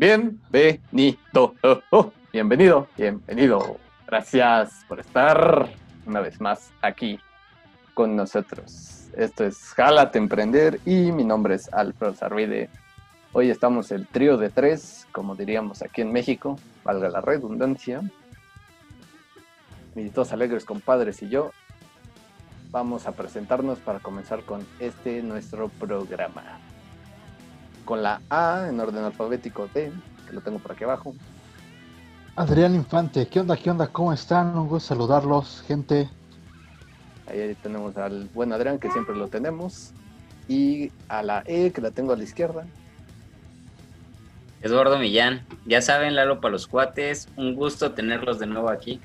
Bienvenido. Oh, oh, bienvenido, bienvenido. Gracias por estar una vez más aquí con nosotros. Esto es Jalate Emprender y mi nombre es Alfredo Sarvide. Hoy estamos el trío de tres, como diríamos aquí en México, valga la redundancia. Mis dos alegres compadres y yo vamos a presentarnos para comenzar con este nuestro programa. Con la A en orden alfabético D, que lo tengo por aquí abajo. Adrián Infante, ¿qué onda? ¿Qué onda? ¿Cómo están? Un gusto saludarlos, gente. Ahí tenemos al buen Adrián, que siempre lo tenemos. Y a la E, que la tengo a la izquierda. Eduardo Millán, ya saben, Lalo para los cuates, un gusto tenerlos de nuevo aquí.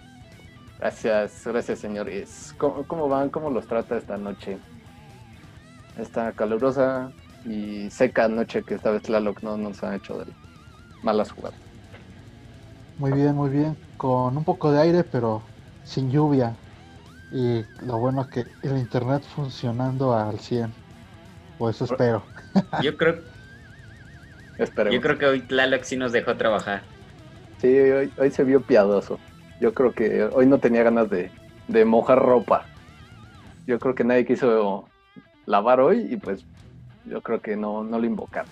Gracias, gracias señores. ¿Cómo, ¿Cómo, van? ¿Cómo los trata esta noche? Esta calurosa y seca noche que esta vez Tlaloc no nos ha hecho de malas jugadas. Muy bien, muy bien. Con un poco de aire, pero sin lluvia. Y lo bueno es que el internet funcionando al 100. O eso espero. Yo creo, Yo creo que hoy Tlaloc sí nos dejó trabajar. Sí, hoy, hoy se vio piadoso. Yo creo que hoy no tenía ganas de, de mojar ropa. Yo creo que nadie quiso lavar hoy y pues yo creo que no, no lo invocaron.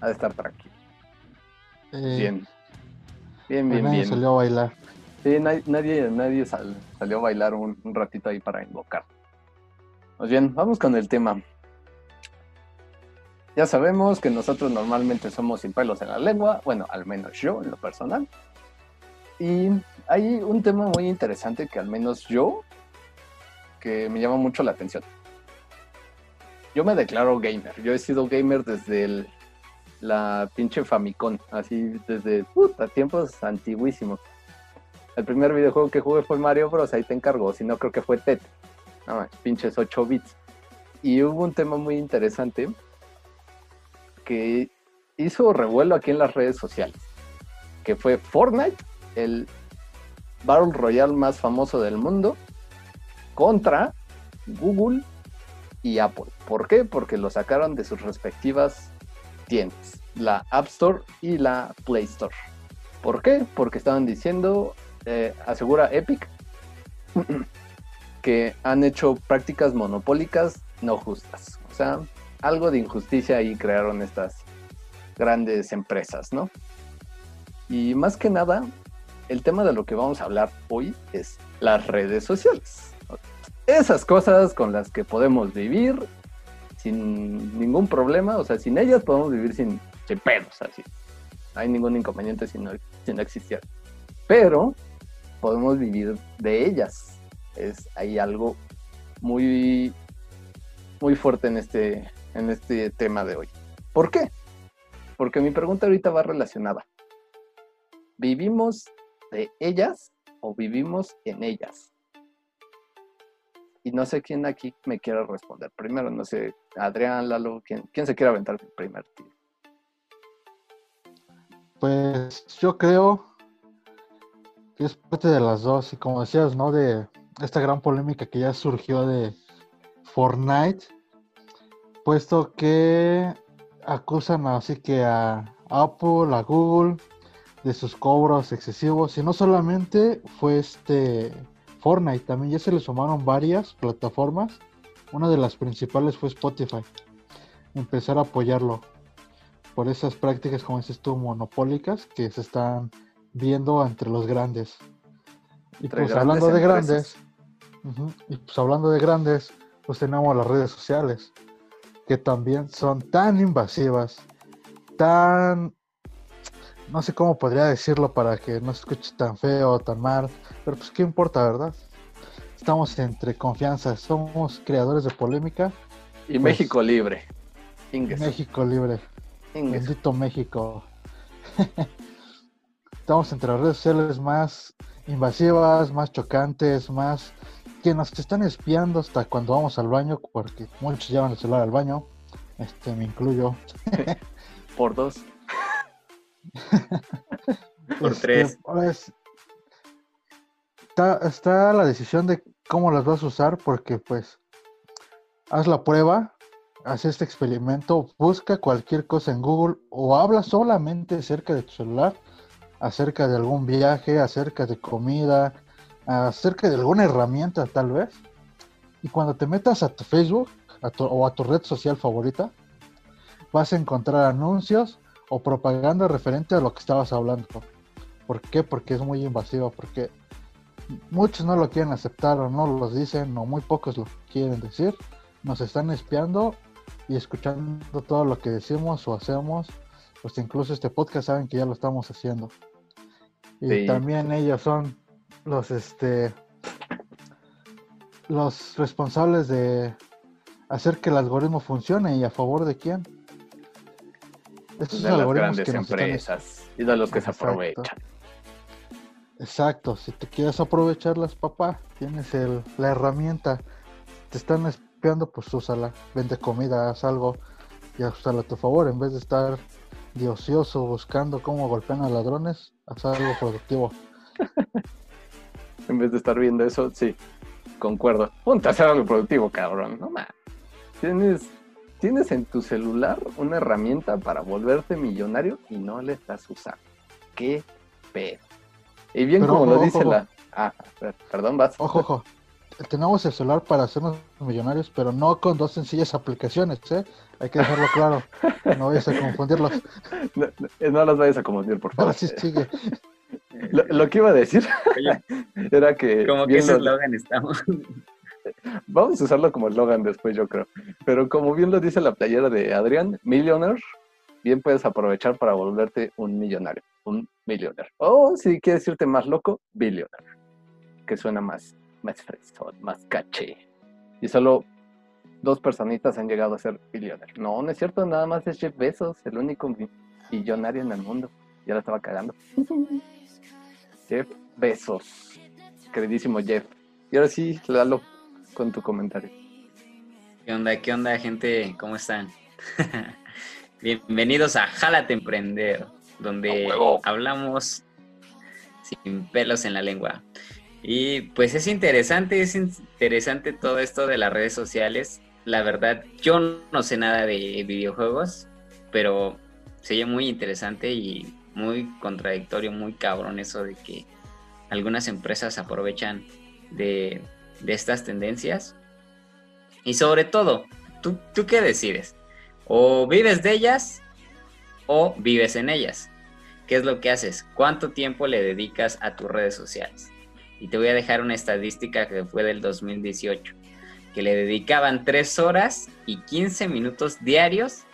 Ha de estar tranquilo. Eh, bien. Bien, pues bien, nadie bien. salió a bailar. Sí, nadie, nadie, nadie sal- salió a bailar un, un ratito ahí para invocar. Pues bien, vamos con el tema. Ya sabemos que nosotros normalmente somos sin pelos en la lengua, bueno, al menos yo en lo personal. Y hay un tema muy interesante que al menos yo, que me llama mucho la atención. Yo me declaro gamer, yo he sido gamer desde el- la pinche Famicom, así desde tiempos antiguísimos. El primer videojuego que jugué fue Mario Bros. Ahí te encargo, si no creo que fue Tet. No, más, pinches 8 bits. Y hubo un tema muy interesante que hizo revuelo aquí en las redes sociales, que fue Fortnite, el Battle Royale más famoso del mundo, contra Google y Apple. ¿Por qué? Porque lo sacaron de sus respectivas tiendas, la App Store y la Play Store. ¿Por qué? Porque estaban diciendo, eh, asegura Epic, que han hecho prácticas monopólicas no justas. O sea, algo de injusticia ahí crearon estas grandes empresas, ¿no? Y más que nada, el tema de lo que vamos a hablar hoy es las redes sociales. Esas cosas con las que podemos vivir sin ningún problema, o sea, sin ellas podemos vivir sin, sin pedos, así. No hay ningún inconveniente si no, si no. Pero podemos vivir de ellas. Es hay algo muy, muy fuerte en este, en este tema de hoy. ¿Por qué? Porque mi pregunta ahorita va relacionada. ¿Vivimos de ellas o vivimos en ellas? Y no sé quién aquí me quiera responder. Primero, no sé, Adrián, Lalo, ¿quién, quién se quiere aventar el primer tiro? Pues yo creo que es parte de las dos. Y como decías, ¿no? De esta gran polémica que ya surgió de Fortnite, puesto que acusan así que a Apple, a Google, de sus cobros excesivos. Y no solamente fue este Fortnite, también ya se le sumaron varias plataformas. Una de las principales fue Spotify. Empezar a apoyarlo por esas prácticas, como dices tú, monopólicas que se están viendo entre los grandes. Y pues grandes hablando de empresas. grandes, y pues hablando de grandes, pues tenemos las redes sociales, que también son tan invasivas, tan, no sé cómo podría decirlo para que no se escuche tan feo o tan mal, pero pues qué importa, ¿verdad? Estamos entre confianza, somos creadores de polémica, Y México libre. Ingues. México libre. Ingues. Bendito México. Estamos entre las redes sociales más invasivas, más chocantes, más que nos están espiando hasta cuando vamos al baño, porque muchos llevan el celular al baño. Este, me incluyo. Por dos. Por Este, tres. ahora es- está, está la decisión de cómo las vas a usar, porque pues haz la prueba, haz este experimento, busca cualquier cosa en Google o habla solamente acerca de tu celular, acerca de algún viaje, acerca de comida, acerca de alguna herramienta tal vez. Y cuando te metas a tu Facebook o a tu red social favorita, vas a encontrar anuncios o propaganda referente a lo que estabas hablando. ¿Por qué? Porque es muy invasivo, porque muchos no lo quieren aceptar o no lo dicen o muy pocos lo quieren decir. Nos están espiando y escuchando todo lo que decimos o hacemos. Pues incluso este podcast saben que ya lo estamos haciendo. Y también ellos son los este los responsables de hacer que el algoritmo funcione y a favor de quién. Estos de las grandes empresas y de los que se aprovechan. Exacto, si te quieres aprovecharlas, papá, tienes el, la herramienta. Te están espiando, pues úsala. Vende comida, haz algo y úsala a tu favor. En vez de estar de ocioso buscando cómo golpean a ladrones, haz algo productivo. en vez de estar viendo eso, sí, concuerdo. Ponte a hacer algo productivo, cabrón. No más. Tienes, tienes en tu celular una herramienta para volverte millonario y no le estás usando. Qué pedo. Y bien como lo dice la... Ah, perdón, vas. Ojo, ojo. Tenemos el celular para hacernos millonarios, pero no con dos sencillas aplicaciones, ¿eh? Hay que dejarlo claro. No vayas a confundirlos. No, no, las vayas a confundir, por favor. sí, sigue. Lo, que iba a decir era que... Como que ese eslogan estamos. Vamos a usarlo como eslogan después, yo creo. Pero como bien lo dice la playera de Adrián, Millionaire, bien puedes aprovechar para volverte un millonario, un millionaire. O si quieres irte más loco, billionaire, que suena más, más fresón, más caché. Y solo dos personitas han llegado a ser billionaire. No, no es cierto, nada más es Jeff Bezos, el único millonario en el mundo. Ya la estaba cagando. Jeff Bezos, queridísimo Jeff. Y ahora sí, Lalo, con tu comentario. ¿Qué onda, qué onda, gente? ¿Cómo están? Bienvenidos a Jálate Emprender, donde hablamos sin pelos en la lengua. Y pues es interesante, es interesante todo esto de las redes sociales. La verdad, yo no sé nada de videojuegos, pero sería muy interesante y muy contradictorio, muy cabrón eso de que algunas empresas aprovechan de, de estas tendencias. Y sobre todo, ¿tú, ¿tú qué decides? O vives de ellas o vives en ellas. ¿Qué es lo que haces? ¿Cuánto tiempo le dedicas a tus redes sociales? Y te voy a dejar una estadística que fue del 2018, que le dedicaban 3 horas y 15 minutos diarios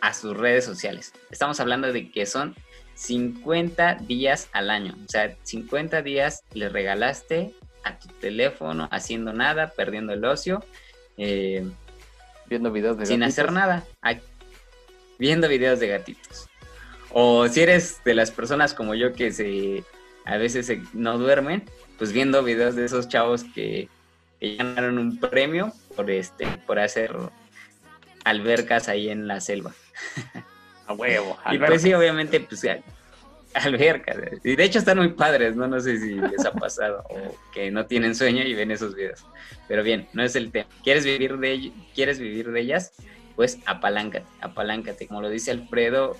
a sus redes sociales. Estamos hablando de que son 50 días al año. O sea, 50 días le regalaste a tu teléfono haciendo nada, perdiendo el ocio. Eh, Viendo videos de Sin hacer nada. Viendo videos de gatitos. O si eres de las personas como yo que se a veces no duermen, pues viendo videos de esos chavos que, ganaron un premio por este por hacer albercas ahí en la selva. A huevo. Y pues sí, obviamente, pues albercas. Y de hecho están muy padres, ¿no? No sé si les ha pasado o que no tienen sueño y ven esos videos. Pero bien, no es el tema. ¿Quieres vivir de, ¿quieres vivir de ellas? Pues apaláncate, apaláncate. Como lo dice Alfredo,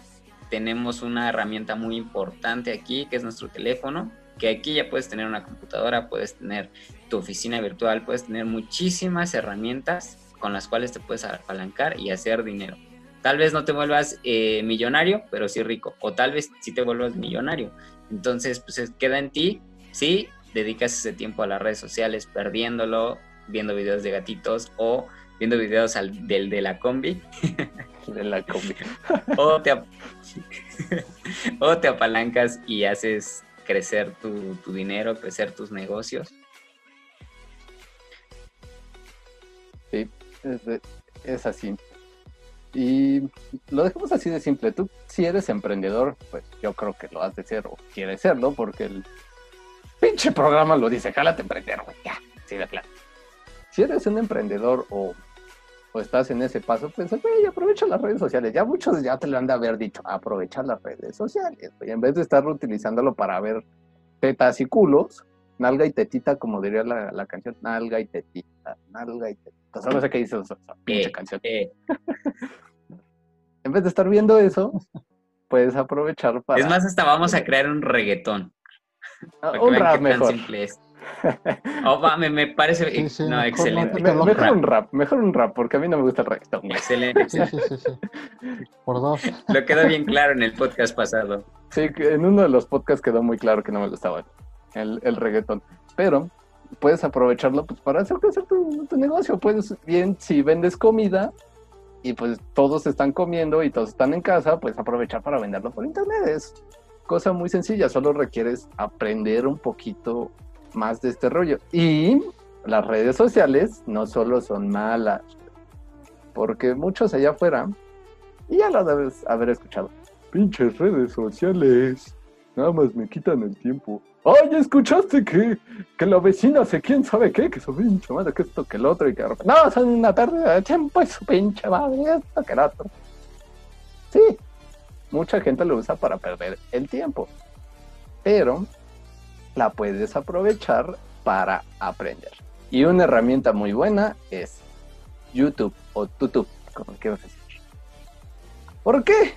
tenemos una herramienta muy importante aquí, que es nuestro teléfono, que aquí ya puedes tener una computadora, puedes tener tu oficina virtual, puedes tener muchísimas herramientas con las cuales te puedes apalancar y hacer dinero. Tal vez no te vuelvas eh, millonario, pero sí rico. O tal vez sí te vuelvas millonario. Entonces, pues queda en ti si dedicas ese tiempo a las redes sociales perdiéndolo, viendo videos de gatitos o viendo videos del de la combi. de la combi. o, te, o te apalancas y haces crecer tu, tu dinero, crecer tus negocios. Sí, es, es así. Y lo dejamos así de simple. Tú, si eres emprendedor, pues yo creo que lo has de ser o quieres serlo, porque el pinche programa lo dice, jálate emprender, güey, ya, sí, de claro. Si eres un emprendedor o, o estás en ese paso, pues, güey, aprovecha las redes sociales. Ya muchos ya te lo han de haber dicho, aprovechar las redes sociales, güey. En vez de estar utilizándolo para ver tetas y culos, nalga y tetita, como diría la, la canción, nalga y tetita, nalga y tetita. ¿Sabes qué dice esa, pinche Eh, canción? eh. En vez de estar viendo eso, puedes aprovechar para Es más, hasta vamos a crear un reggaetón. Ah, un rap mejor. Oh, va, me, me parece Sí, sí, no, mejor excelente. no Me- mejor rap. un rap, mejor un rap, porque a mí no me gusta el reggaetón. Excelente, Sí, excelente. sí, sí, sí. Por dos. Lo quedó bien claro en el podcast pasado. Sí, que en uno de los podcasts quedó muy claro que no me gustaba el, el reggaetón. Pero puedes aprovecharlo pues, para hacer crecer tu, negocio. Puedes, bien, si vendes comida y pues todos están comiendo y todos están en casa, pues aprovechar para venderlo por internet. Es cosa muy sencilla, solo requieres aprender un poquito más de este rollo. Y las redes sociales no solo son malas, porque muchos allá afuera, y ya lo debes haber escuchado, pinches redes sociales, nada más me quitan el tiempo. Ay, ¿escuchaste que, que la vecina hace quién sabe qué? Que su pinche madre, que esto, que el otro, y que... No, son una pérdida de tiempo y su pinche madre, esto, que el otro. Sí, mucha gente lo usa para perder el tiempo, pero la puedes aprovechar para aprender. Y una herramienta muy buena es YouTube o YouTube, como quieras decir. ¿Por qué?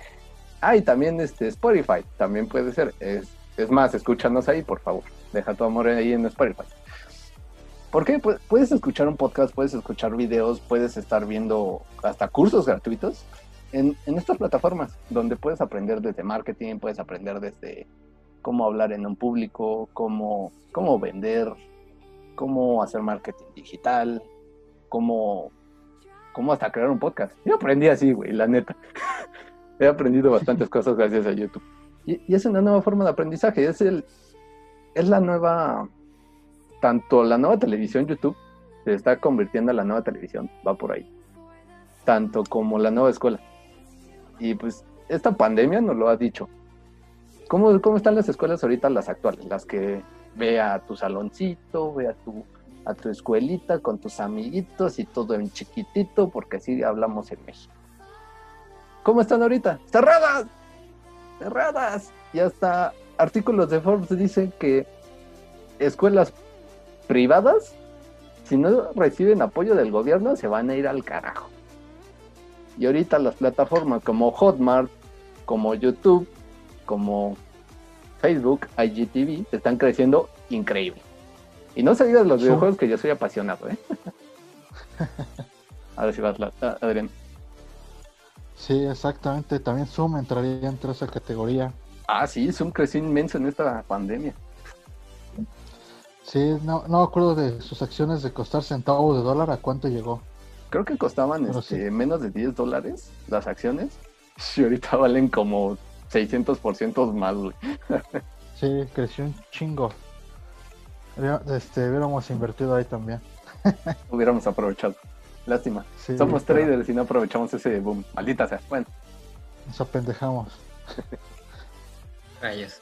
Ah, y también este Spotify, también puede ser. Es, más, escúchanos ahí, por favor. Deja tu amor ahí en Spotify. ¿Por qué? Pu- Puedes escuchar un podcast, puedes escuchar videos, puedes estar viendo hasta cursos gratuitos en, en estas plataformas, donde puedes aprender desde marketing, puedes aprender desde cómo hablar en un público, cómo, cómo vender, cómo hacer marketing digital, cómo, cómo hasta crear un podcast. Yo aprendí así, güey, la neta. He aprendido bastantes cosas gracias a YouTube. Y, es una nueva forma de aprendizaje. Es, el, es la nueva, tanto la nueva televisión YouTube se está convirtiendo en la nueva televisión, va por ahí. Tanto como la nueva escuela. Y pues esta pandemia nos lo ha dicho. ¿Cómo, cómo están las escuelas ahorita, las actuales? Las que ve a tu saloncito, ve a tu, a tu escuelita con tus amiguitos y todo en chiquitito, porque así hablamos en México. ¿Cómo están ahorita? ¡Cerradas! ¡Cerradas! Y hasta artículos de Forbes dicen que escuelas privadas, si no reciben apoyo del gobierno, se van a ir al carajo. Y ahorita las plataformas como Hotmart, como YouTube, como Facebook, IGTV, están creciendo increíble. Y no se digan los videojuegos que yo soy apasionado, ¿eh? A ver si vas, Adrián. Sí, exactamente. También Zoom entraría entre esa categoría. Ah, sí, Zoom creció inmenso en esta pandemia. Sí, no, no me acuerdo de sus acciones de costar centavos de dólar, ¿a cuánto llegó? Creo que costaban este, sí. menos de 10 dólares las acciones. Y ahorita valen como 600% más, güey. Sí, creció un chingo. Este, hubiéramos invertido ahí también. Hubiéramos aprovechado. Lástima. Sí, Somos pero traders y no aprovechamos ese boom. Maldita sea. Bueno, Nos apendejamos. Rayos.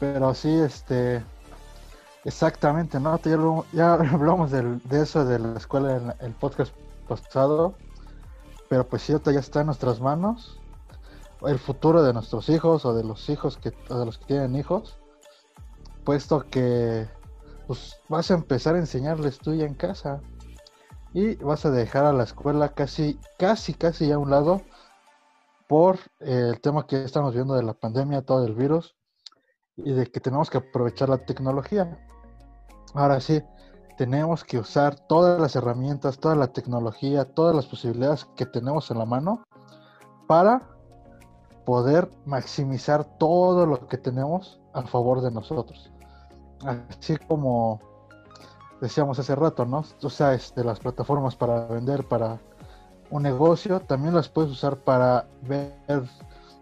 Pero sí, este. Exactamente, ¿no? Ya, lo- ya hablamos del- de eso de la escuela en el podcast pasado. Pero pues sí, ya está en nuestras manos. El futuro de nuestros hijos o de los hijos que, o de los que tienen hijos. Puesto que pues vas a empezar a enseñarles tú ya en casa. Y vas a dejar a la escuela casi, casi, casi a un lado. Por el tema que estamos viendo de la pandemia, todo el virus y de que tenemos que aprovechar la tecnología. Ahora sí, tenemos que usar todas las herramientas, toda la tecnología, todas las posibilidades que tenemos en la mano para poder maximizar todo lo que tenemos a favor de nosotros. Así como decíamos hace rato, ¿no? O sea, este, las plataformas para vender para un negocio, también las puedes usar para ver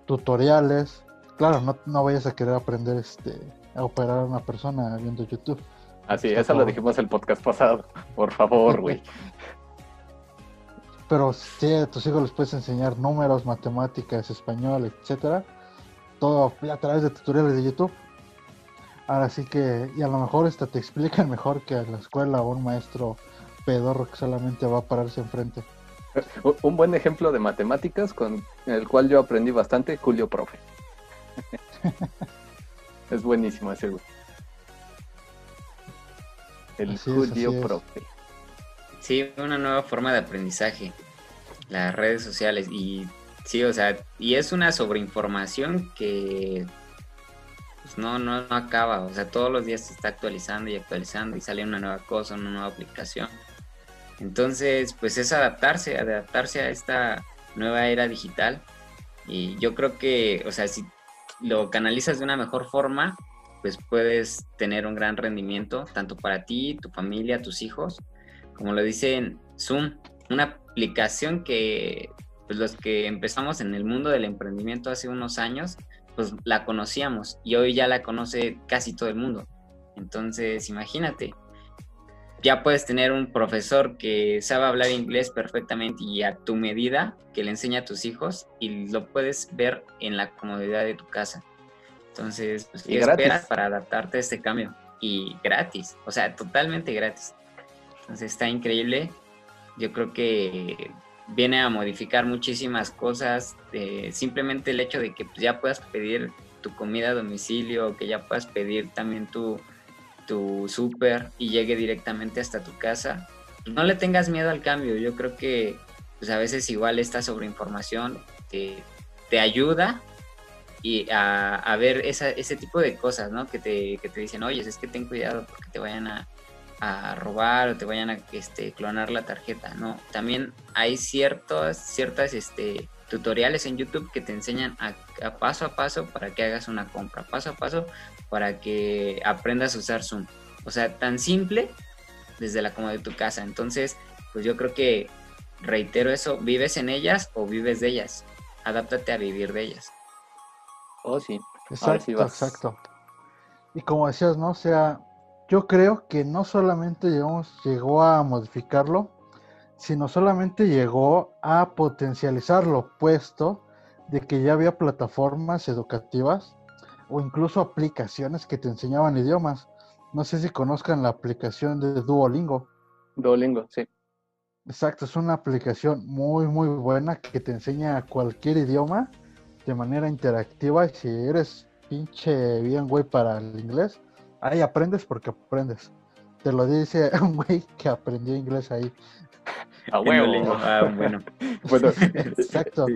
tutoriales, claro, no, no vayas a querer aprender este, a operar a una persona viendo YouTube. así, Por eso lo dijimos el podcast pasado. Por favor, güey. Pero sí, a tus hijos les puedes enseñar números, matemáticas, español, etcétera. Todo a través de tutoriales de YouTube. Ahora sí que, y a lo mejor hasta te explican mejor que a la escuela o un maestro pedorro que solamente va a pararse enfrente. U- Un buen ejemplo de matemáticas con el cual yo aprendí bastante, Julio Profe. es buenísimo ese, güey. El judío profe. Sí, una nueva forma de aprendizaje. Las redes sociales. Y sí, o sea, y es una sobreinformación que pues no, no, no acaba. O sea, todos los días se está actualizando y actualizando y sale una nueva cosa, una nueva aplicación. Entonces, pues es adaptarse, adaptarse a esta nueva era digital. Y yo creo que, o sea, si lo canalizas de una mejor forma, pues puedes tener un gran rendimiento, tanto para ti, tu familia, tus hijos, como lo dicen Zoom, una aplicación que pues los que empezamos en el mundo del emprendimiento hace unos años, pues la conocíamos y hoy ya la conoce casi todo el mundo. Entonces, imagínate, ya puedes tener un profesor que sabe hablar inglés perfectamente y a tu medida que le enseña a tus hijos y lo puedes ver en la comodidad de tu casa. Entonces, pues, ¿qué esperas para adaptarte a este cambio? Y gratis, o sea, totalmente gratis. Entonces está increíble. Yo creo que viene a modificar muchísimas cosas. simplemente el hecho de que pues, ya puedas pedir tu comida a domicilio, que ya puedas pedir también tu, tu súper y llegue directamente hasta tu casa. No le tengas miedo al cambio. Yo creo que pues, a veces igual esta sobreinformación te, te ayuda y a, ver ese tipo de cosas, ¿no? Que te, que te dicen, oye, es que ten cuidado porque te vayan a, a robar o te vayan a este, clonar la tarjeta, ¿no? También hay ciertos, ciertas este, tutoriales en YouTube que te enseñan a, paso a paso para que hagas una compra, paso a paso para que aprendas a usar Zoom. O sea, tan simple desde la comodidad de tu casa. Entonces, pues yo creo que, reitero eso, vives en ellas o vives de ellas. Adáptate a vivir de ellas. Oh, sí. Exacto, exacto. Y como decías, ¿no? O sea, yo creo que no solamente llegó a modificarlo, sino solamente llegó a potencializarlo, puesto de que ya había plataformas educativas o incluso aplicaciones que te enseñaban idiomas. No sé si conozcan la aplicación de Duolingo. Duolingo, sí. Exacto, es una aplicación muy, muy buena que te enseña cualquier idioma de manera interactiva. Y si eres pinche bien güey para el inglés, Ahí aprendes porque aprendes. Te lo dice un güey que aprendió inglés ahí. A huevo. Ah, bueno. Exacto.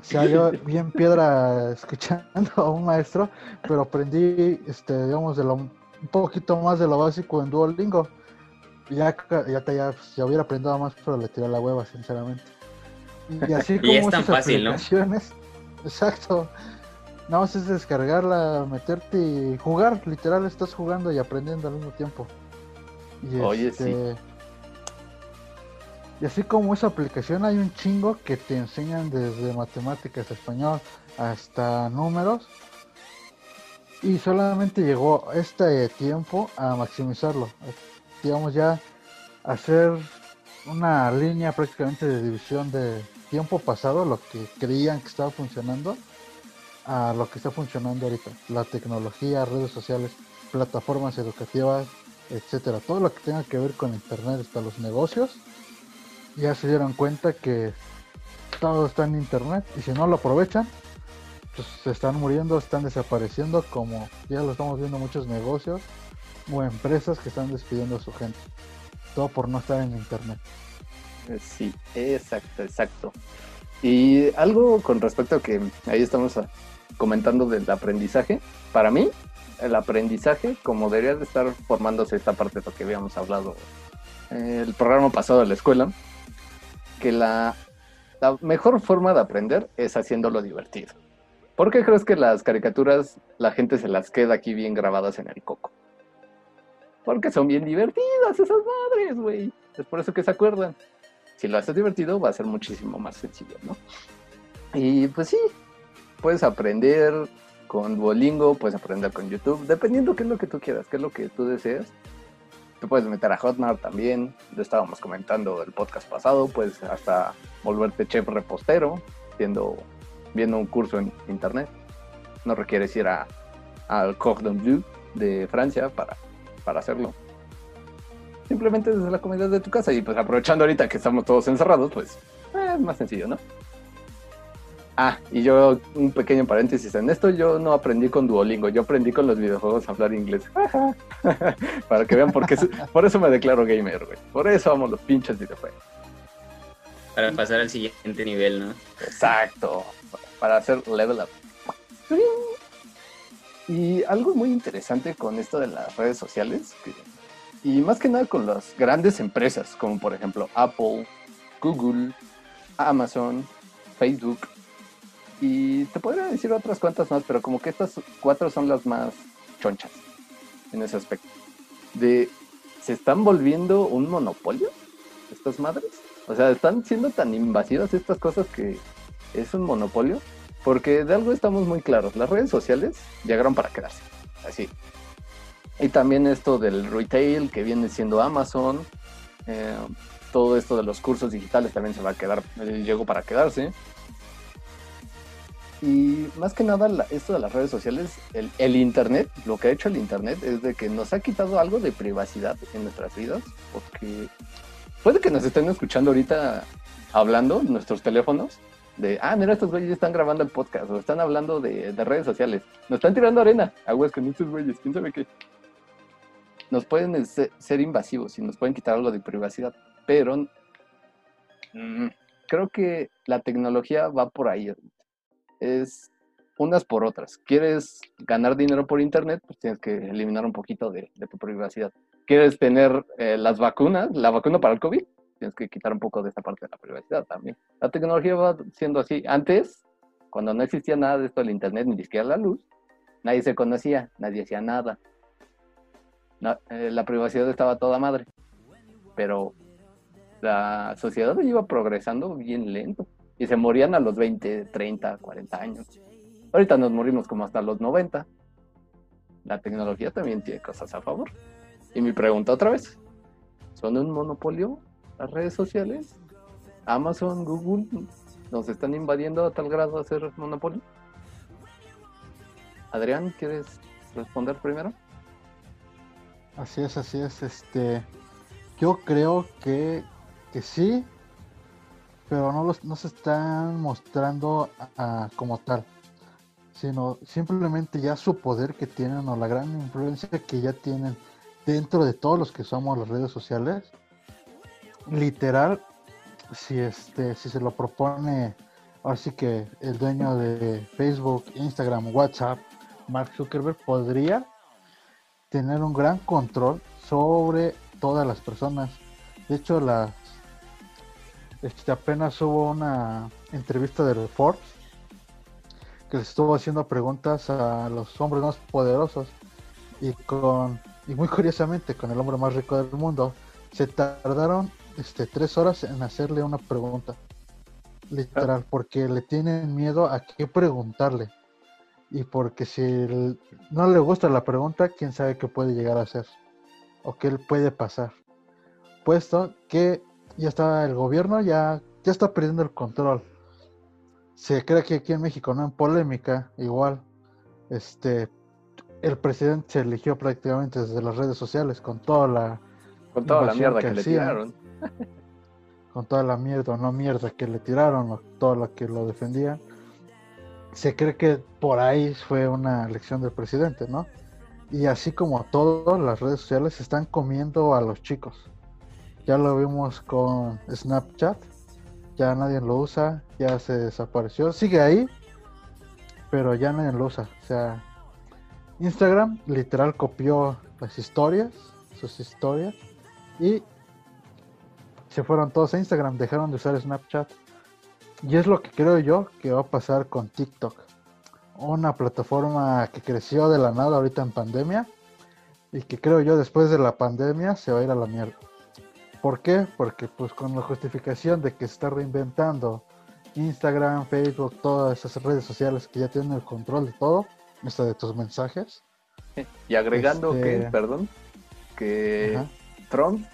Salió bien piedra escuchando a un maestro, pero aprendí, este, digamos, de lo, un poquito más de lo básico en Duolingo. Ya, ya, ya, pues, ya hubiera aprendido más, pero le tiré la hueva, sinceramente. Y así como y es tan fácil, ¿no? Exacto. Nada más es descargarla, meterte y jugar. Literal, estás jugando y aprendiendo al mismo tiempo. Y Oye, sí. Este, y así como esa aplicación, hay un chingo que te enseñan desde matemáticas, español, hasta números. Y solamente llegó este tiempo a maximizarlo. Digamos, ya hacer una línea prácticamente de división de tiempo pasado, lo que creían que estaba funcionando a lo que está funcionando ahorita, la tecnología, redes sociales, plataformas educativas, etcétera, todo lo que tenga que ver con internet, hasta los negocios, ya se dieron cuenta que todo está en internet y si no lo aprovechan, pues se están muriendo, están desapareciendo, como ya lo estamos viendo muchos negocios o empresas que están despidiendo a su gente, todo por no estar en internet. Eh, sí, exacto, exacto. Y algo con respecto a que ahí estamos comentando del aprendizaje, para mí el aprendizaje, como debería de estar formándose esta parte de lo que habíamos hablado el programa pasado de la escuela, que la, la mejor forma de aprender es haciéndolo divertido. ¿Por qué crees que las caricaturas la gente se las queda aquí bien grabadas en el coco? Porque son bien divertidas esas madres, güey. Es por eso que se acuerdan. Si lo haces divertido, va a ser muchísimo más sencillo, ¿no? Y pues sí, puedes aprender con Duolingo, puedes aprender con YouTube, dependiendo qué es lo que tú quieras, qué es lo que tú deseas. Te puedes meter a Hotmart también, lo estábamos comentando el podcast pasado, puedes hasta volverte chef repostero, viendo, viendo un curso en internet. No requieres ir a, al Cordon Bleu de Francia para, para hacerlo. Simplemente desde la comodidad de tu casa y pues aprovechando ahorita que estamos todos encerrados, pues es más sencillo, ¿no? Ah, y yo, un pequeño paréntesis en esto, yo no aprendí con Duolingo, yo aprendí con los videojuegos a hablar inglés. Para que vean por qué, por eso me declaro gamer, güey. Por eso amo los pinches videojuegos. Para pasar al siguiente nivel, ¿no? Exacto, para hacer level up. Y algo muy interesante con esto de las redes sociales, y más que nada con las grandes empresas, como por ejemplo Apple, Google, Amazon, Facebook, y te podría decir otras cuantas más, pero como que estas cuatro son las más chonchas en ese aspecto. De, ¿se están volviendo un monopolio estas madres? O sea, están siendo tan invasivas estas cosas que es un monopolio. Porque de algo estamos muy claros. Las redes sociales llegaron para quedarse. Así. Y también esto del retail que viene siendo Amazon. Eh, todo esto de los cursos digitales también se va a quedar. Eh, llegó para quedarse. Y más que nada, esto de las redes sociales, el, Internet, lo que ha hecho el Internet es de que nos ha quitado algo de privacidad en nuestras vidas, porque puede que nos estén escuchando ahorita hablando nuestros teléfonos, de, ah, mira, estos güeyes están grabando el podcast, o están hablando de, redes sociales, nos están tirando arena, aguas con estos güeyes, quién sabe qué. Nos pueden ser invasivos y nos pueden quitar algo de privacidad, pero mm, creo que la tecnología va por ahí es unas por otras. ¿Quieres ganar dinero por Internet? Pues tienes que eliminar un poquito de, tu privacidad. ¿Quieres tener eh, las vacunas, la vacuna para el COVID? Tienes que quitar un poco de esta parte de la privacidad también. La tecnología va siendo así. Antes, cuando no existía nada de esto del Internet, ni siquiera la luz, nadie se conocía, nadie hacía nada. Eh, la privacidad estaba toda madre. Pero la sociedad iba progresando bien lento y se morían a los 20, 30, 40 años. Ahorita nos morimos como hasta los 90. La tecnología también tiene cosas a favor. Y mi pregunta otra vez, ¿son un monopolio las redes sociales? Amazon, Google, nos están invadiendo a tal grado de ser monopolio. Adrián, ¿quieres responder primero? Así es, así es. Este, yo creo que, que sí, pero no, los, no se están mostrando como tal, sino simplemente ya su poder que tienen o la gran influencia que ya tienen dentro de todos los que somos las redes sociales. Literal, si este, si se lo propone, así que el dueño de Facebook, Instagram, WhatsApp, Mark Zuckerberg, podría tener un gran control sobre todas las personas. De hecho, las este, apenas hubo una entrevista de Forbes que les estuvo haciendo preguntas a los hombres más poderosos y con y muy curiosamente con el hombre más rico del mundo se tardaron este tres horas en hacerle una pregunta. Literal porque le tienen miedo a qué preguntarle. Y porque si no le gusta la pregunta quién sabe qué puede llegar a hacer o qué puede pasar. Puesto que ya está el gobierno, ya, ya está perdiendo el control. Se cree que aquí en México no en polémica, igual, este, el presidente se eligió prácticamente desde las redes sociales con toda la con toda la mierda que, le tiraron. con toda la mierda o no mierda que le tiraron, o toda la que lo defendía. Se cree que por ahí fue una elección del presidente, ¿no? Y así como todas las redes sociales están comiendo a los chicos. Ya lo vimos con Snapchat. Ya nadie lo usa. Ya se desapareció. Sigue ahí. Pero ya nadie lo usa. O sea, Instagram literal copió las historias. Sus historias. Y se fueron todos a Instagram. Dejaron de usar Snapchat. Y es lo que creo yo que va a pasar con TikTok. Una plataforma que creció de la nada ahorita en pandemia. Y que creo yo después de la pandemia se va a ir a la mierda. ¿Por qué? Porque pues con la justificación de que se está reinventando Instagram, Facebook, todas esas redes sociales que ya tienen el control de todo, hasta de tus mensajes. Y agregando que, este, perdón, que Trump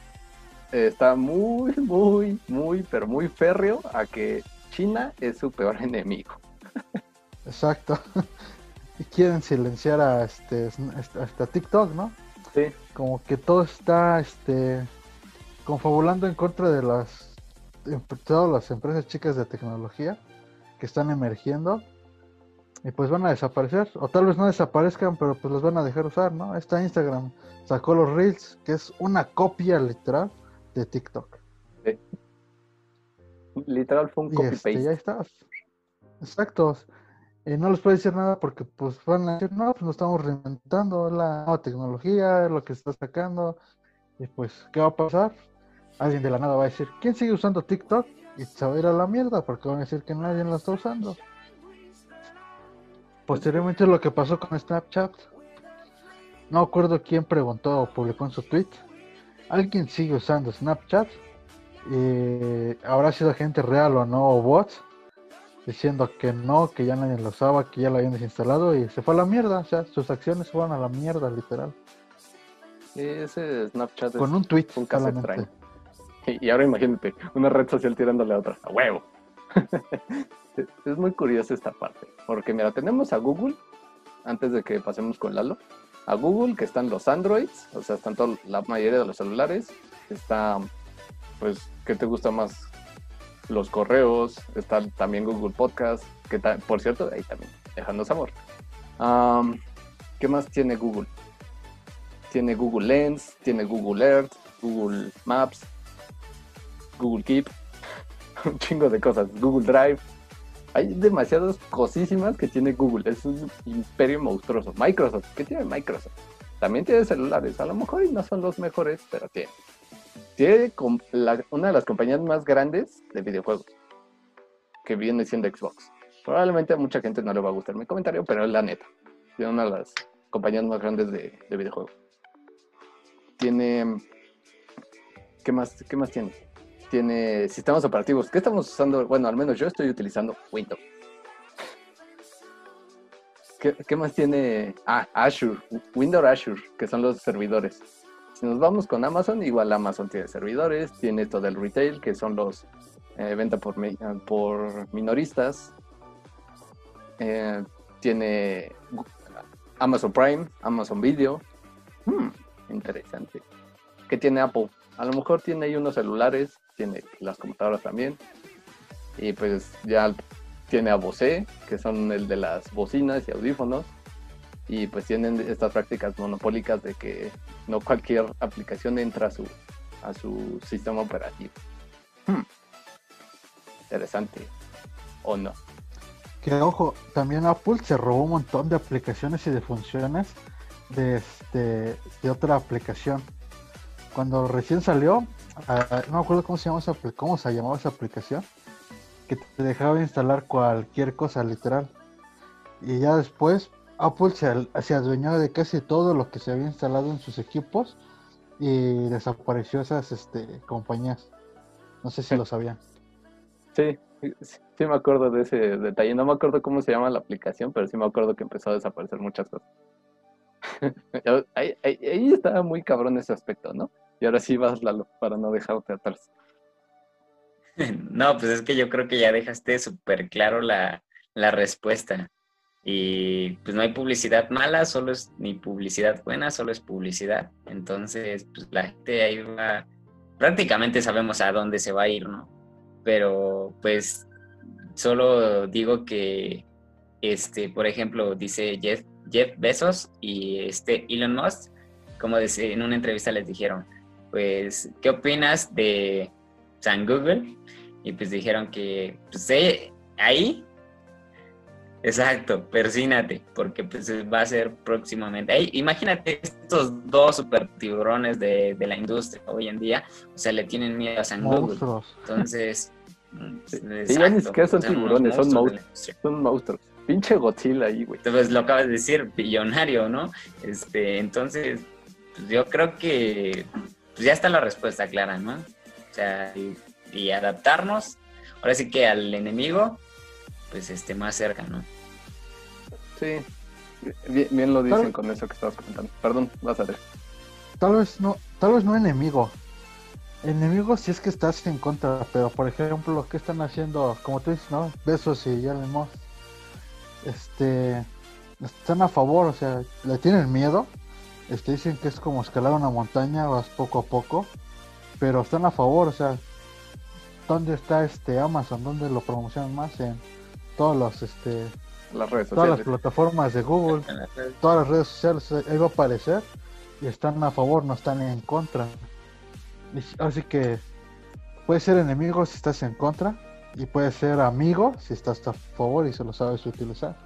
está muy, muy, muy, pero muy férreo a que China es su peor enemigo. Exacto. y quieren silenciar a este hasta TikTok, ¿no? Sí. Como que todo está este confabulando en contra de las todas las empresas chicas de tecnología que están emergiendo y pues van a desaparecer, o tal vez no desaparezcan, pero pues los van a dejar usar, ¿no? Está Instagram sacó los Reels, que es una copia literal de TikTok. Literal fue un copy este, paste. ya está. Exacto. Y no les puedo decir nada porque pues van a decir, no, pues nos estamos reinventando la nueva tecnología, lo que está sacando. Y pues, ¿qué va a pasar? Alguien de la nada va a decir, ¿quién sigue usando TikTok? Y se va a ir a la mierda porque van a decir que nadie la está usando. Posteriormente lo que pasó con Snapchat. No acuerdo quién preguntó o publicó en su tweet. ¿Alguien sigue usando Snapchat? Y habrá sido gente real o no, o bots, diciendo que no, que ya nadie lo usaba, que ya lo habían desinstalado y se fue a la mierda. O sea, sus acciones fueron a la mierda, literal. ese Snapchat Con un tweet. Un caso extraño. Y ahora imagínate, una red social tirándole a otra. ¡A huevo! es muy curiosa esta parte. Porque mira, tenemos a Google, antes de que pasemos con Lalo, a Google, que están los Androids, o sea, están toda la mayoría de los celulares. Está, pues, ¿qué te gusta más? Los correos, está también Google Podcast, que por cierto, ahí también, dejando amor. ¿Qué más tiene Google? Tiene Google Lens, tiene Google Earth, Google Maps, Google Keep, un chingo de cosas, Google Drive. Hay demasiadas cosísimas que tiene Google. Es un imperio monstruoso. Microsoft, ¿qué tiene Microsoft? También tiene celulares. A lo mejor no son los mejores, pero tiene. Tiene una de las compañías más grandes de videojuegos, que viene siendo Xbox. Probablemente a mucha gente no le va a gustar mi comentario, pero es la neta. Tiene una de las compañías más grandes de, de videojuegos. Tiene. ¿Qué más, ¿Qué más tiene? Tiene sistemas operativos. ¿Qué estamos usando? Bueno, al menos yo estoy utilizando Windows. ¿Qué, más tiene? Ah, Azure, Windows Azure, que son los servidores. Si nos vamos con Amazon, igual Amazon tiene servidores, tiene todo el retail, que son los eh, venta por, por minoristas. Eh, tiene Amazon Prime, Amazon Video. Hmm, interesante. ¿Qué tiene Apple? A lo mejor tiene ahí unos celulares, tiene las computadoras también. Y pues ya tiene a Bose, que son el de las bocinas y audífonos. Y pues tienen estas prácticas monopólicas de que no cualquier aplicación entra a su, a su sistema operativo. Hmm. Interesante. ¿O no? Que ojo, también Apple se robó un montón de aplicaciones y de funciones de, este, de otra aplicación. Cuando recién salió, Ah, no me acuerdo cómo se, esa, cómo se llamaba esa aplicación, que te dejaba instalar cualquier cosa literal. Y ya después Apple se, se adueñó de casi todo lo que se había instalado en sus equipos y desapareció esas este, compañías. No sé si lo sabían. Sí, sí me acuerdo de ese detalle. No me acuerdo cómo se llama la aplicación, pero sí me acuerdo que empezó a desaparecer muchas cosas. ahí, estaba muy cabrón ese aspecto, ¿no? Y ahora sí vas, Lalo, para no dejarte atrás. No, pues es que yo creo que ya dejaste súper claro la, respuesta. Y pues no hay publicidad mala, solo es ni publicidad buena, solo es publicidad. Entonces, pues la gente ahí va, prácticamente sabemos a dónde se va a ir, ¿no? Pero pues solo digo que, este, por ejemplo, dice Jeff, Jeff Bezos y este Elon Musk, como en una entrevista les dijeron, pues, ¿qué opinas de San Google? Y pues dijeron que, pues, eh, ahí, exacto, persínate, porque pues va a ser próximamente. Ahí, imagínate estos dos super tiburones de, la industria hoy en día, o sea, le tienen miedo a San Google. Entonces, sí, ya ni siquiera son tiburones, son monstruos. Son monstruos. Pinche Godzilla ahí, güey. Entonces lo acabas de decir, billonario, ¿no? Este, entonces, pues, yo creo que pues ya está la respuesta clara, ¿no? O sea, y, adaptarnos, ahora sí que al enemigo, pues esté más cerca, ¿no? Sí, bien, lo dicen con eso que estabas comentando. Perdón, vas a ver. Tal vez no, tal vez no enemigo. Enemigo si es que estás en contra, pero por ejemplo, lo que están haciendo, como tú dices, ¿no? Besos y ya Moss, este, están a favor, o sea, le tienen miedo, este, dicen que es como escalar una montaña, vas poco a poco, pero están a favor, o sea, ¿dónde está este Amazon? ¿Dónde lo promocionan más? En, todos los, este, Las redes todas las plataformas de Google, todas las redes sociales, ahí va a aparecer y están a favor, no están en contra. Así que puedes ser enemigo si estás en contra y puedes ser amigo si estás a favor y se lo sabes utilizar.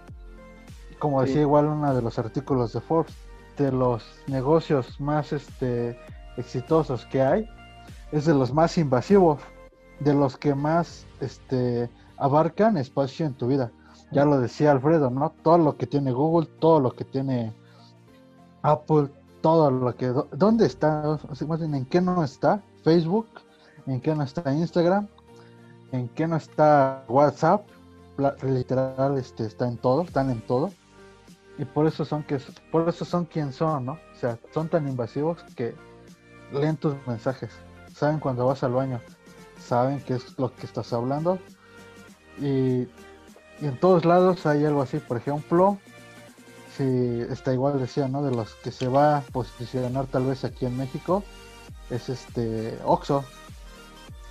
Como Sí. decía igual uno de los artículos de Forbes, de los negocios más este, exitosos que hay, es de los más invasivos, de los que más este, abarcan espacio en tu vida. Ya lo decía Alfredo, ¿no? Todo lo que tiene Google, todo lo que tiene Apple, todo lo que... ¿Dónde está? ¿En qué no está Facebook? ¿En qué no está Instagram? ¿En qué no está WhatsApp? Literal, este, está en todo, están en todo. Y por eso son que por eso son quien son, ¿no? O sea, son tan invasivos que leen tus mensajes, saben cuando vas al baño, saben qué es lo que estás hablando y, y en todos lados hay algo así, por ejemplo, si está igual decía, ¿no? De los que se va a posicionar tal vez aquí en México es este Oxxo.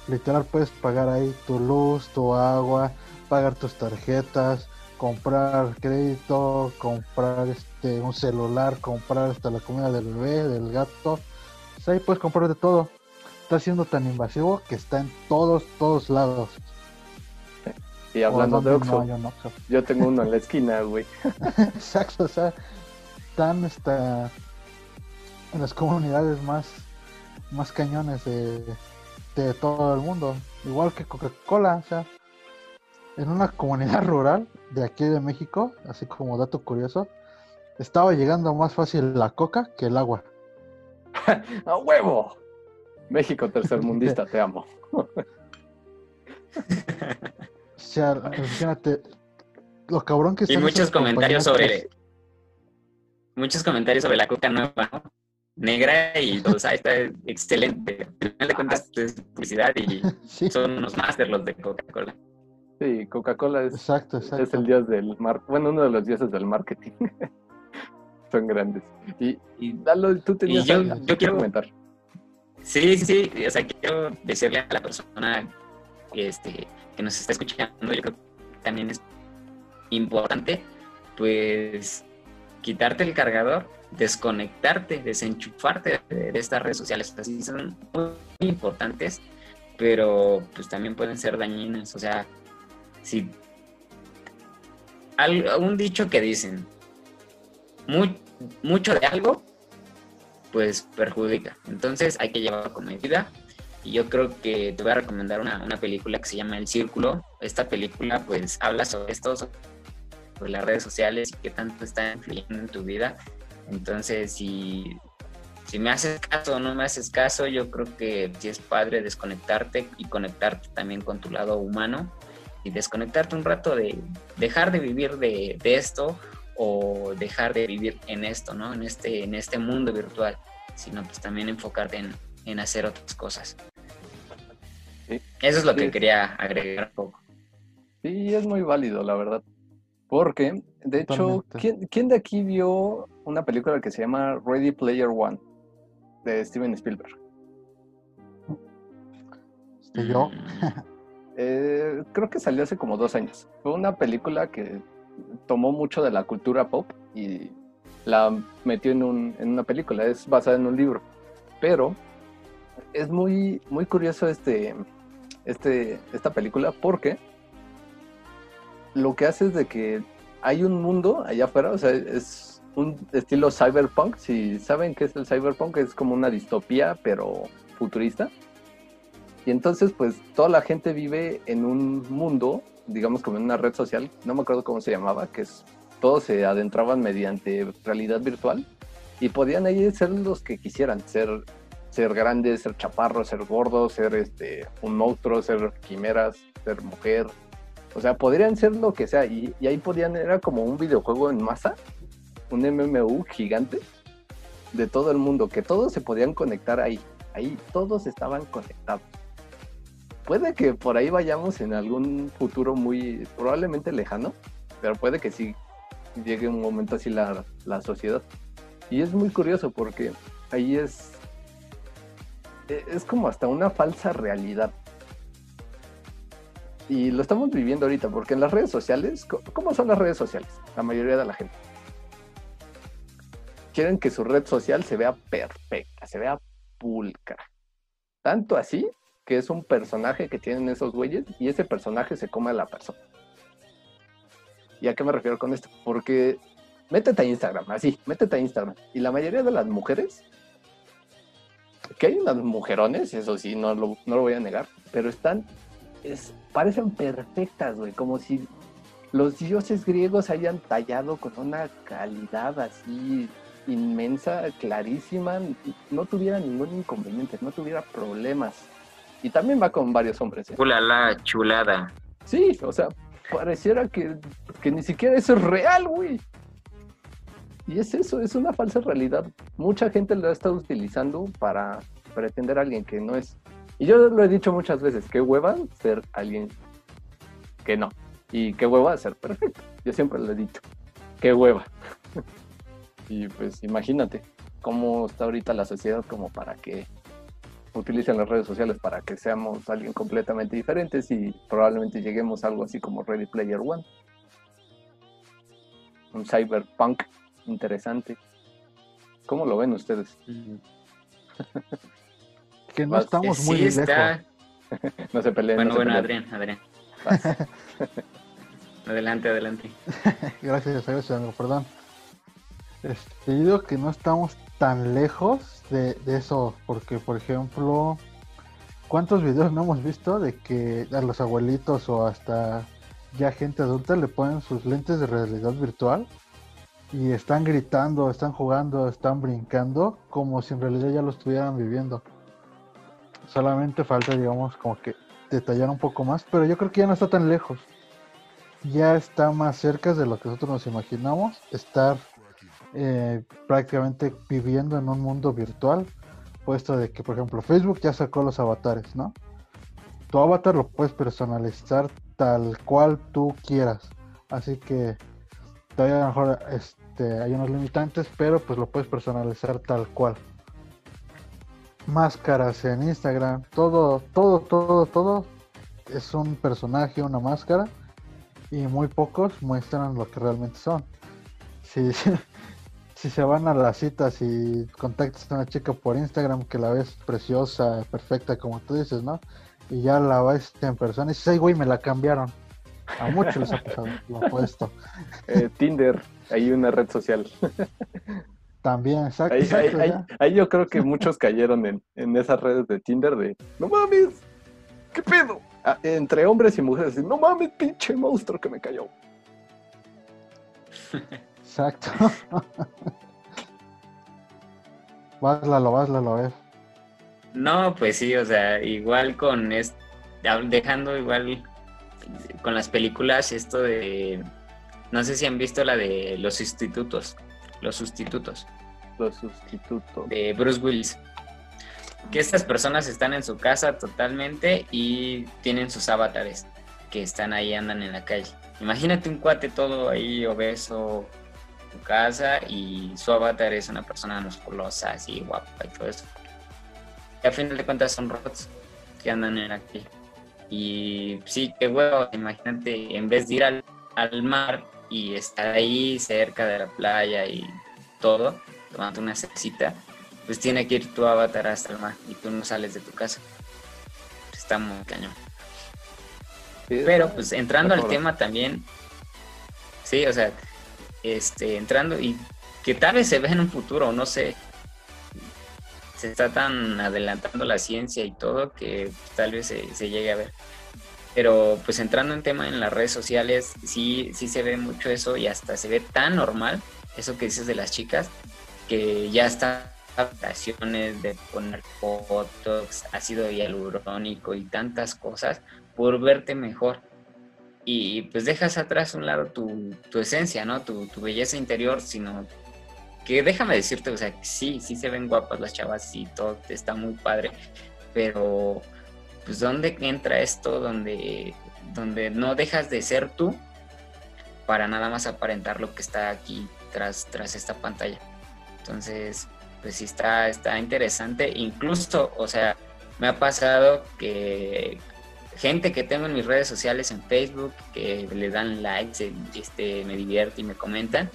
Literal puedes pagar ahí tu luz, tu agua, pagar tus tarjetas, comprar crédito, comprar este un celular, comprar hasta la comida del bebé, del gato. Pues ahí puedes comprar de todo. Está siendo tan invasivo que está en todos, todos lados. Y hablando O de no Oxxo. yo tengo uno en la esquina, güey. Exacto, o sea, están hasta en las comunidades más, más cañones de, de todo el mundo. Igual que Coca-Cola, o sea, en una comunidad rural de aquí de México, así como dato curioso, estaba llegando más fácil la coca que el agua. ¡A huevo! México tercermundista, te amo. O sea, imagínate lo cabrón que Y muchos comentarios sobre muchos comentarios sobre la coca nueva, ¿no? Negra y o sea, está excelente. Al final de cuentas es publicidad y Sí, son unos máster los de Coca-Cola. Sí, Coca-Cola es, exacto, es el dios del mar, bueno, uno de los dioses del marketing. Son grandes. Y, y Lalo, tú tenías yo- algo yo quiero- comentar. Sí, sí, sí, o sea, quiero decirle a la persona este, que nos está escuchando, yo creo que también es importante, pues, quitarte el cargador, desconectarte, desenchufarte de, de estas redes sociales. Así son muy importantes, pero pues también pueden ser dañinas. O sea, si un dicho que dicen, "Mu- mucho de algo, pues perjudica. Entonces hay que llevarlo con medida. Y yo creo que te voy a recomendar una, una película que se llama El Círculo. Esta película pues habla sobre esto, sobre las redes sociales y qué tanto está influyendo en tu vida. Entonces, si, si me haces caso o no me haces caso, yo creo que sí es padre desconectarte y conectarte también con tu lado humano y desconectarte un rato de dejar de vivir de, de esto o dejar de vivir en esto, ¿no? En este, en este mundo virtual, sino pues también enfocarte en, en hacer otras cosas. Sí. Eso es lo que Sí. quería agregar un poco. Sí, es muy válido, la verdad. Porque, de hecho. ¿quién, quién de aquí vio una película que se llama Ready Player One? De Steven Spielberg. Este, yo, Mm, Eh, creo que salió hace como dos años. Fue una película que tomó mucho de la cultura pop y la metió en, un- en una película. Es basada en un libro. Pero es muy, muy curioso este, este, esta película porque lo que hace es de que hay un mundo allá afuera, o sea, es un estilo cyberpunk. Si saben qué es el cyberpunk, es como una distopía, pero futurista. Y entonces, pues, toda la gente vive en un mundo, digamos como en una red social, no me acuerdo cómo se llamaba, que es, todos se adentraban mediante realidad virtual y podían ahí ser los que quisieran, ser, ser grandes, ser chaparros, ser gordos, ser este, un monstruo, ser quimeras, ser mujer. O sea, podrían ser lo que sea. Y, y ahí podían, era como un videojuego en masa, un MMU gigante de todo el mundo, que todos se podían conectar ahí. Ahí todos estaban conectados puede que por ahí vayamos en algún futuro muy probablemente lejano, pero puede que sí llegue un momento así la, la sociedad. Y es muy curioso porque ahí es, e- es como hasta una falsa realidad. Y lo estamos viviendo ahorita, porque en las redes sociales, ¿cómo son las redes sociales? La mayoría de la gente. Quieren que su red social se vea perfecta, se vea pulcra. Tanto así que es un personaje que tienen esos güeyes y ese personaje se come a la persona. ¿Y a qué me refiero con esto? Porque métete a Instagram, así, métete a Instagram. Y la mayoría de las mujeres, que hay unas mujerones, eso sí, no lo, no lo voy a negar, pero están, es, parecen perfectas, güey, como si los dioses griegos hayan tallado con una calidad así inmensa, clarísima, no tuviera ningún inconveniente, no tuviera problemas. Y también va con varios hombres. ¿eh? la chulada. Sí, o sea, pareciera que, que ni siquiera eso es real, güey. Y es eso, es una falsa realidad. Mucha gente lo ha estado utilizando para pretender a alguien que no es. Y yo lo he dicho muchas veces, qué hueva ser alguien que no. Y qué hueva ser perfecto. Yo siempre lo he dicho, qué hueva. y pues imagínate cómo está ahorita la sociedad como para que utilicen las redes sociales para que seamos alguien completamente diferentes y probablemente lleguemos a algo así como Ready Player One. Un cyberpunk interesante. ¿Cómo lo ven ustedes? que no estamos muy lejos. no se peleen. Bueno, bueno, Adrián, Adrián. adelante, adelante. gracias, gracias, perdón. Este, digo que no estamos tan lejos de, eso, porque por ejemplo, ¿cuántos videos no hemos visto de que a los abuelitos o hasta ya gente adulta le ponen sus lentes de realidad virtual y están gritando, están jugando, están brincando como si en realidad ya lo estuvieran viviendo? Solamente falta, digamos, como que detallar un poco más, pero yo creo que ya no está tan lejos. Ya está más cerca de lo que nosotros nos imaginamos, estar eh, prácticamente viviendo en un mundo virtual, puesto de que, por ejemplo, Facebook ya sacó los avatares, ¿no? Tu avatar lo puedes personalizar tal cual tú quieras, así que todavía a lo mejor este, hay unos limitantes, pero pues lo puedes personalizar tal cual. Máscaras en Instagram, todo, todo, todo, todo es un personaje, una máscara, y muy pocos muestran lo que realmente son. Sí, si se van a las citas y contactas a una chica por Instagram que la ves preciosa, perfecta, como tú dices, ¿no? Y ya la ves en persona y dices, ay, güey, me la cambiaron. A muchos les ha pasado, lo puesto. Eh, Tinder, hay una red social. También, exacto. Ahí, yo creo que muchos cayeron en, en, esas redes de Tinder de, no mames, ¿qué pedo? Ah, entre hombres y mujeres, no mames, pinche monstruo que me cayó. Exacto. Váslalo, váslalo, a ver. No, pues sí, o sea, igual con dejando igual con las películas esto de no sé si han visto la de los sustitutos, los sustitutos. Los sustitutos. De Bruce Willis. Que estas personas están en su casa totalmente y tienen sus avatares que están ahí, andan en la calle. Imagínate un cuate todo ahí obeso, tu casa y su avatar es una persona musculosa, así guapa y todo eso. Y a final de cuentas son robots que andan en aquí. Y sí, qué huevo, imagínate, en vez de ir al, al mar y estar ahí cerca de la playa y todo, tomando una cita, pues tiene que ir tu avatar hasta el mar y tú no sales de tu casa. Está muy cañón. Pero pues entrando al tema también, sí, o sea, este, entrando y que tal vez se ve en un futuro, no sé. Se está tan adelantando la ciencia y todo que tal vez se, llegue a ver. Pero pues entrando en tema en las redes sociales, sí, sí se ve mucho eso y hasta se ve tan normal eso que dices de las chicas, que ya están aplicaciones de poner fotos, ácido hialurónico y tantas cosas por verte mejor y pues dejas atrás un lado tu, esencia, ¿no? Tu, belleza interior, sino que déjame decirte, o sea, sí, sí se ven guapas las chavas y todo está muy padre, pero pues ¿dónde entra esto donde, donde no dejas de ser tú para nada más aparentar lo que está aquí tras, tras esta pantalla? Entonces, pues sí está, está interesante, incluso, o sea, me ha pasado que gente que tengo en mis redes sociales, en Facebook, que le dan likes, este, me divierte y me comentan,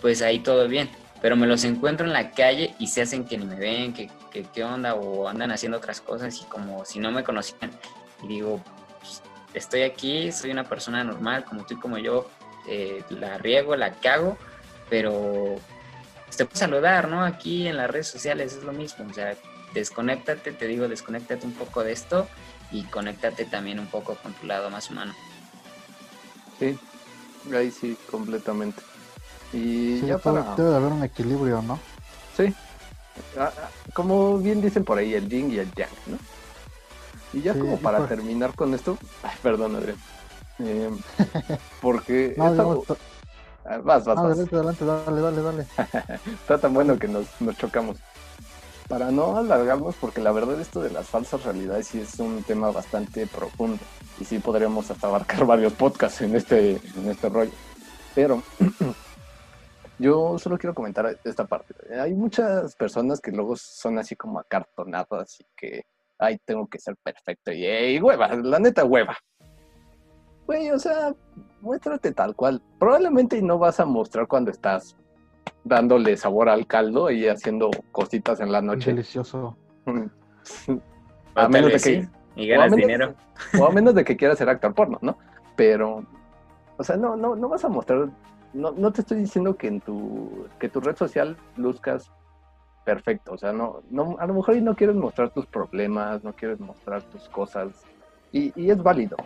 pues ahí todo bien. Pero me los encuentro en la calle y se hacen que ni me ven, que, qué onda, o andan haciendo otras cosas y como si no me conocían. Y digo, pues, estoy aquí, soy una persona normal, como tú y como yo, eh, la riego, la cago, pero te puedo saludar, ¿no? Aquí en las redes sociales es lo mismo, o sea, desconéctate, te digo, desconéctate un poco de esto y conéctate también un poco con tu lado más humano. Sí, ahí sí, completamente. Y ya para... Debe de haber un equilibrio, ¿no? Sí. Ah, ah, como bien dicen por ahí, el yin y el yang, ¿no? Y ya como para terminar con esto, ay, perdón, Adrián. Eh, porque no, ah, vas, vas, vas. Adelante, adelante, dale, dale, dale. Está tan bueno que nos, nos chocamos para no alargarnos, porque la verdad esto de las falsas realidades sí es un tema bastante profundo y sí podríamos hasta abarcar varios podcasts en este, en este rollo. Pero yo solo quiero comentar esta parte. Hay muchas personas que luego son así como acartonadas y que, ay, tengo que ser perfecto y, y hueva, la neta hueva. Güey, o sea, muéstrate tal cual. Probablemente no vas a mostrar cuando estás dándole sabor al caldo y haciendo cositas en la noche. Delicioso. a menos de que y ganas dinero. O a menos de que quieras ser actor porno, ¿no? Pero, o sea, no, no, no vas a mostrar, no, no te estoy diciendo que en tu, que tu red social luzcas perfecto, o sea, no, no, a lo mejor no quieres mostrar tus problemas, no quieres mostrar tus cosas, y, y es válido.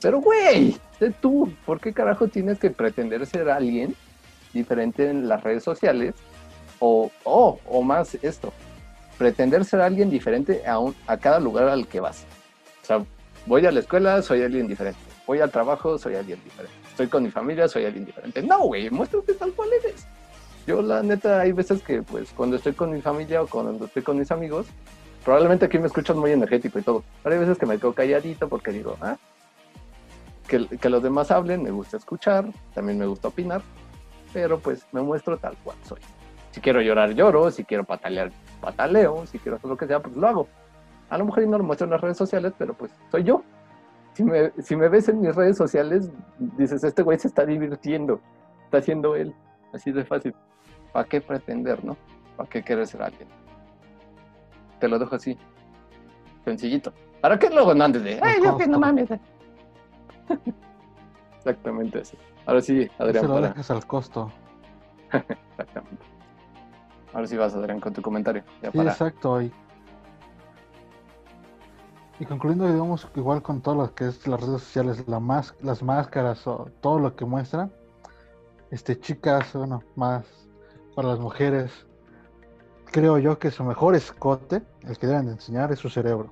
Pero, güey, sé tú, ¿por qué carajo tienes que pretender ser alguien diferente en las redes sociales, o, o más esto, pretender ser alguien diferente a, a cada lugar al que vas. O sea, voy a la escuela, soy alguien diferente. Voy al trabajo, soy alguien diferente. Estoy con mi familia, soy alguien diferente. No, güey, muéstrate tal cual eres. Yo, la neta, hay veces que, pues, cuando estoy con mi familia o cuando estoy con mis amigos, probablemente aquí me escuchan muy energético y todo. Pero hay veces que me quedo calladito porque digo, ah, que, que los demás hablen, me gusta escuchar, también me gusta opinar, pero pues me muestro tal cual soy. Si quiero llorar, lloro, si quiero patalear, pataleo, si quiero hacer lo que sea, pues lo hago. A lo mejor no lo muestro en las redes sociales, pero pues soy yo. Si me, si me ves en mis redes sociales, dices, este güey se está divirtiendo, está haciendo él, así de fácil. ¿Para qué pretender, no? ¿Para qué querer ser alguien? Te lo dejo así, sencillito. ¿Para qué luego no andes de, ay, yo que no mames? Exactamente así. Ahora sí, Adrián. Se lo dejas al costo. Exactamente. Ahora sí vas, Adrián, con tu comentario. sí, exacto. Y, y concluyendo, digamos, igual con todo lo que es las redes sociales, la más, las máscaras o todo lo que muestran, este, chicas, bueno, más para las mujeres, creo yo que su mejor escote, el que deben de enseñar, es su cerebro,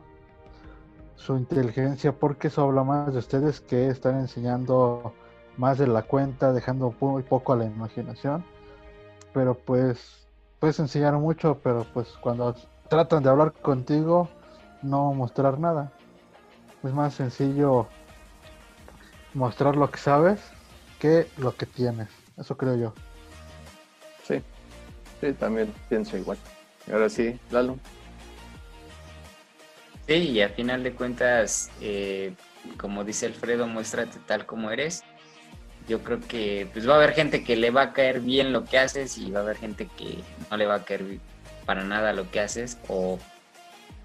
su inteligencia, porque eso habla más de ustedes que están enseñando más de la cuenta, dejando muy poco a la imaginación. Pero pues puedes enseñar mucho, pero pues cuando tratan de hablar contigo, no mostrar nada. Es más sencillo mostrar lo que sabes que lo que tienes. Eso creo yo. Sí, sí, también pienso igual. Ahora sí, Lalo. Sí, y a final de cuentas, eh, como dice Alfredo, muéstrate tal como eres yo creo que pues va a haber gente que le va a caer bien lo que haces y va a haber gente que no le va a caer para nada lo que haces o,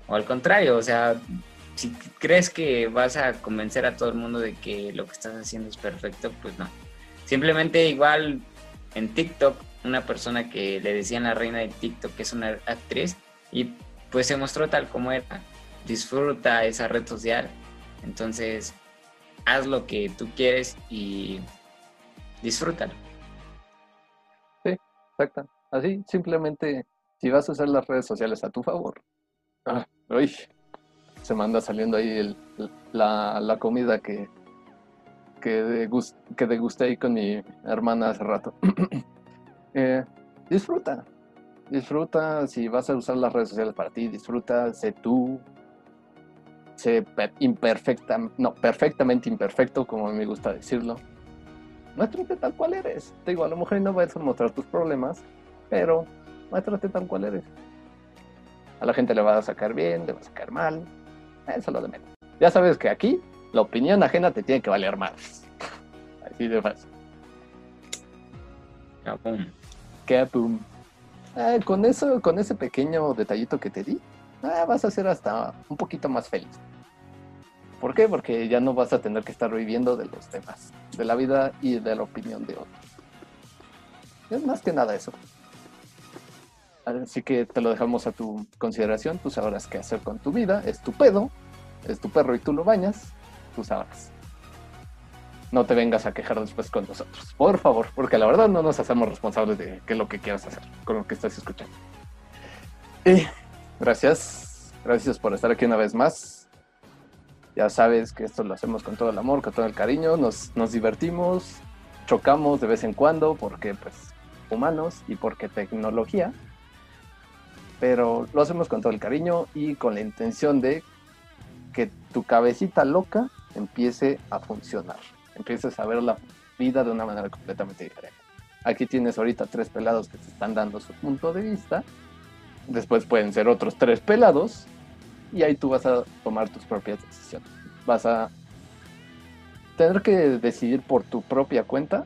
o al contrario, o sea, si crees que vas a convencer a todo el mundo de que lo que estás haciendo es perfecto, pues no. Simplemente igual en TikTok, una persona que le decían la reina de TikTok que es una actriz y pues se mostró tal como era. Disfruta esa red social. Entonces, haz lo que tú quieres y disfrútalo. Sí, exacto. Así, simplemente, si vas a usar las redes sociales a tu favor, ah, uy, se manda saliendo ahí la, comida que, que, que degusté ahí con mi hermana hace rato. Eh, disfruta, disfruta si vas a usar las redes sociales para ti, disfruta, sé tú, sé imperfecta, no, perfectamente imperfecto, como me gusta decirlo muéstrate tal cual eres. Te digo, a lo mejor no vas a mostrar tus problemas, pero muéstrate tal cual eres. A la gente le va a sacar bien, le va a sacar mal. Eso lo de menos. Ya sabes que aquí La opinión ajena te tiene que valer más. Así de fácil. Capum. Capum. Ah, con eso, con ese pequeño detallito que te di, ah, vas a ser hasta un poquito más feliz. ¿Por qué? Porque ya no vas a tener que estar viviendo de los temas, de la vida y de la opinión de otros. Es más que nada eso. Así que te lo dejamos a tu consideración. Tú sabrás qué hacer con tu vida. Es tu pedo, es tu perro y tú lo bañas. Tú sabrás. No te vengas a quejar después con nosotros. Por favor, porque la verdad no nos hacemos responsables de qué es lo que quieras hacer con lo que estás escuchando. Y gracias. Gracias por estar aquí una vez más. Ya sabes que esto lo hacemos con todo el amor, con todo el cariño. Nos, nos divertimos, chocamos de vez en cuando porque pues humanos y porque tecnología pero lo hacemos con todo el cariño y con la intención de que tu cabecita loca empiece a funcionar, empieces a ver la vida de una manera completamente diferente. Aquí tienes ahorita tres pelados que te están dando su punto de vista, después pueden ser otros tres pelados y ahí tú vas a tomar tus propias decisiones. Vas a tener que decidir por tu propia cuenta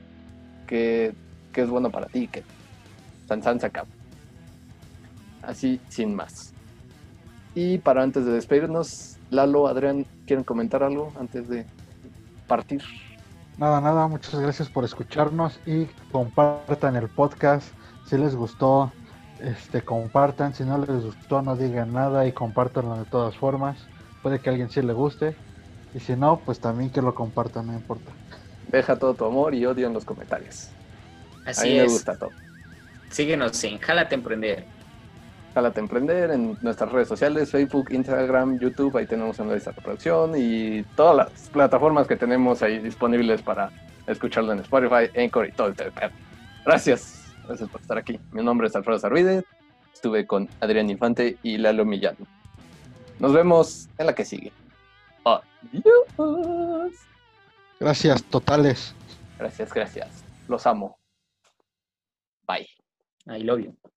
qué, es bueno para ti, que San San se acaba así sin más. Y para antes de despedirnos, Lalo, Adrián, ¿quieren comentar algo antes de partir? Nada, nada, muchas gracias por escucharnos y compartan el podcast. Si les gustó, este, compartan. Si no les gustó, no digan nada y compártanlo de todas formas. Puede que a alguien sí le guste. Y si no, pues también que lo compartan, no importa. Deja todo tu amor y odio en los comentarios. Así a mí me gusta todo. Síguenos en Jálate Emprender. Jálate Emprender en nuestras redes sociales, Facebook, Instagram, YouTube, ahí tenemos una lista de reproducción y todas las plataformas que tenemos ahí disponibles para escucharlo en Spotify, Anchor y todo el tema. Gracias, gracias por estar aquí. Mi nombre es Alfredo Sarvide, estuve con Adrián Infante y Lalo Millano. Nos vemos en la que sigue. Adiós. Gracias, totales. Gracias, gracias. Los amo. Bye. I love you.